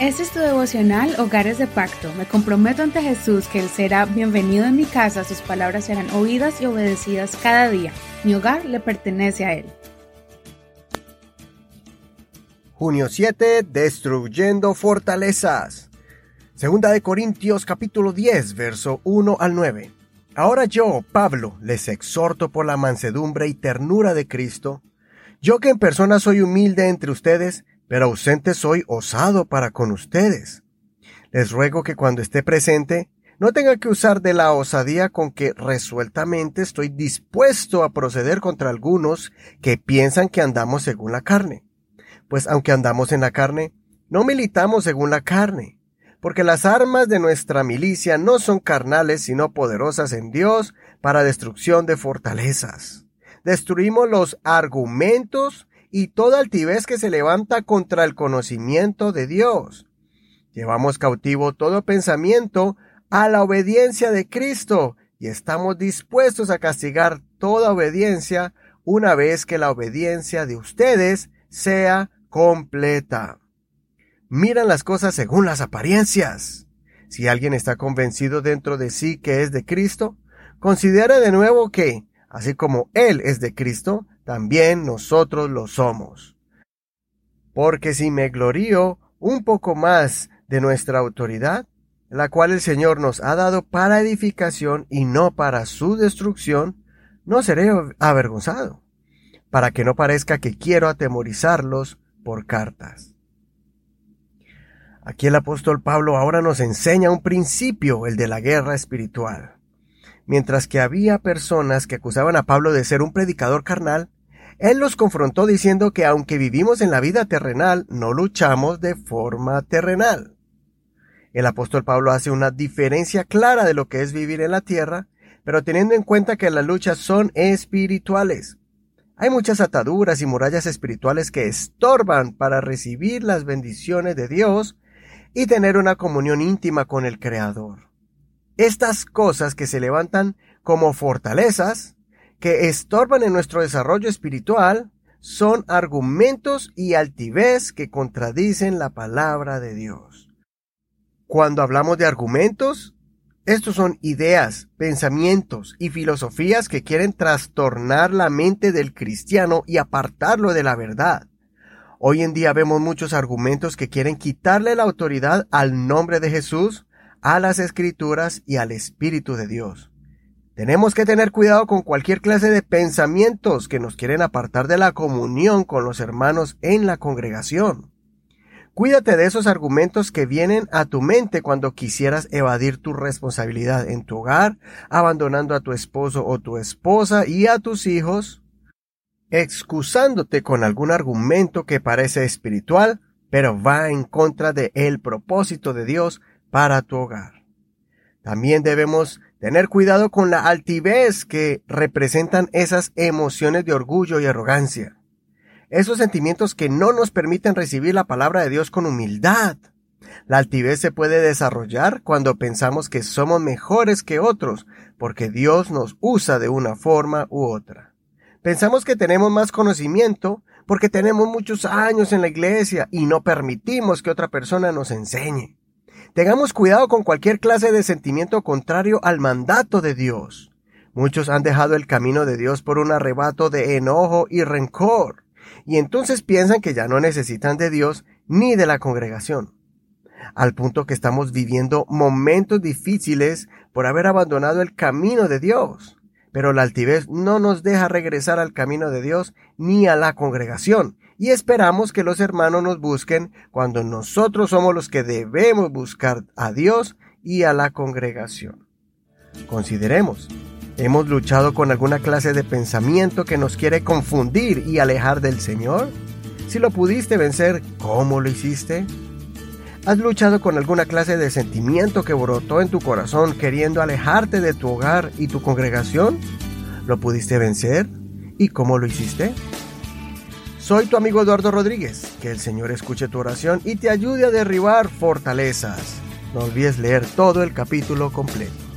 Este es tu devocional Hogares de Pacto. Me comprometo ante Jesús que Él será bienvenido en mi casa, sus palabras serán oídas y obedecidas cada día. Mi hogar le pertenece a Él. Junio 7. Destruyendo fortalezas. Segunda de Corintios capítulo 10, verso 1 al 9. Ahora yo, Pablo, les exhorto por la mansedumbre y ternura de Cristo, yo que en persona soy humilde entre ustedes, pero ausente soy osado para con ustedes. Les ruego que cuando esté presente, no tenga que usar de la osadía con que resueltamente estoy dispuesto a proceder contra algunos que piensan que andamos según la carne. Pues aunque andamos en la carne, no militamos según la carne, porque las armas de nuestra milicia no son carnales, sino poderosas en Dios para destrucción de fortalezas. Destruimos los argumentos y toda altivez que se levanta contra el conocimiento de Dios. Llevamos cautivo todo pensamiento a la obediencia de Cristo y estamos dispuestos a castigar toda obediencia una vez que la obediencia de ustedes sea completa. Miran las cosas según las apariencias. Si alguien está convencido dentro de sí que es de Cristo, considere de nuevo que, así como Él es de Cristo, también nosotros lo somos. Porque si me glorío un poco más de nuestra autoridad, la cual el Señor nos ha dado para edificación y no para su destrucción, no seré avergonzado, para que no parezca que quiero atemorizarlos por cartas. Aquí el apóstol Pablo ahora nos enseña un principio, el de la guerra espiritual. Mientras que había personas que acusaban a Pablo de ser un predicador carnal, él los confrontó diciendo que aunque vivimos en la vida terrenal, no luchamos de forma terrenal. El apóstol Pablo hace una diferencia clara de lo que es vivir en la tierra, pero teniendo en cuenta que las luchas son espirituales. Hay muchas ataduras y murallas espirituales que estorban para recibir las bendiciones de Dios y tener una comunión íntima con el Creador. Estas cosas que se levantan como fortalezas que estorban en nuestro desarrollo espiritual son argumentos y altivez que contradicen la palabra de Dios. Cuando hablamos de argumentos, estos son ideas, pensamientos y filosofías que quieren trastornar la mente del cristiano y apartarlo de la verdad. Hoy en día vemos muchos argumentos que quieren quitarle la autoridad al nombre de Jesús, a las escrituras y al Espíritu de Dios. Tenemos que tener cuidado con cualquier clase de pensamientos que nos quieren apartar de la comunión con los hermanos en la congregación. Cuídate de esos argumentos que vienen a tu mente cuando quisieras evadir tu responsabilidad en tu hogar, abandonando a tu esposo o tu esposa y a tus hijos, excusándote con algún argumento que parece espiritual, pero va en contra de el propósito de Dios para tu hogar. También debemos Tener cuidado con la altivez que representan esas emociones de orgullo y arrogancia. Esos sentimientos que no nos permiten recibir la palabra de Dios con humildad. La altivez se puede desarrollar cuando pensamos que somos mejores que otros, porque Dios nos usa de una forma u otra. Pensamos que tenemos más conocimiento porque tenemos muchos años en la iglesia y no permitimos que otra persona nos enseñe. Tengamos cuidado con cualquier clase de sentimiento contrario al mandato de Dios. Muchos han dejado el camino de Dios por un arrebato de enojo y rencor, y entonces piensan que ya no necesitan de Dios ni de la congregación. Al punto que estamos viviendo momentos difíciles por haber abandonado el camino de Dios. Pero la altivez no nos deja regresar al camino de Dios ni a la congregación, y esperamos que los hermanos nos busquen cuando nosotros somos los que debemos buscar a Dios y a la congregación. Consideremos, ¿hemos luchado con alguna clase de pensamiento que nos quiere confundir y alejar del Señor? Si lo pudiste vencer, ¿cómo lo hiciste? ¿Has luchado con alguna clase de sentimiento que brotó en tu corazón queriendo alejarte de tu hogar y tu congregación? ¿Lo pudiste vencer? ¿Y cómo lo hiciste? Soy tu amigo Eduardo Rodríguez. Que el Señor escuche tu oración y te ayude a derribar fortalezas. No olvides leer todo el capítulo completo.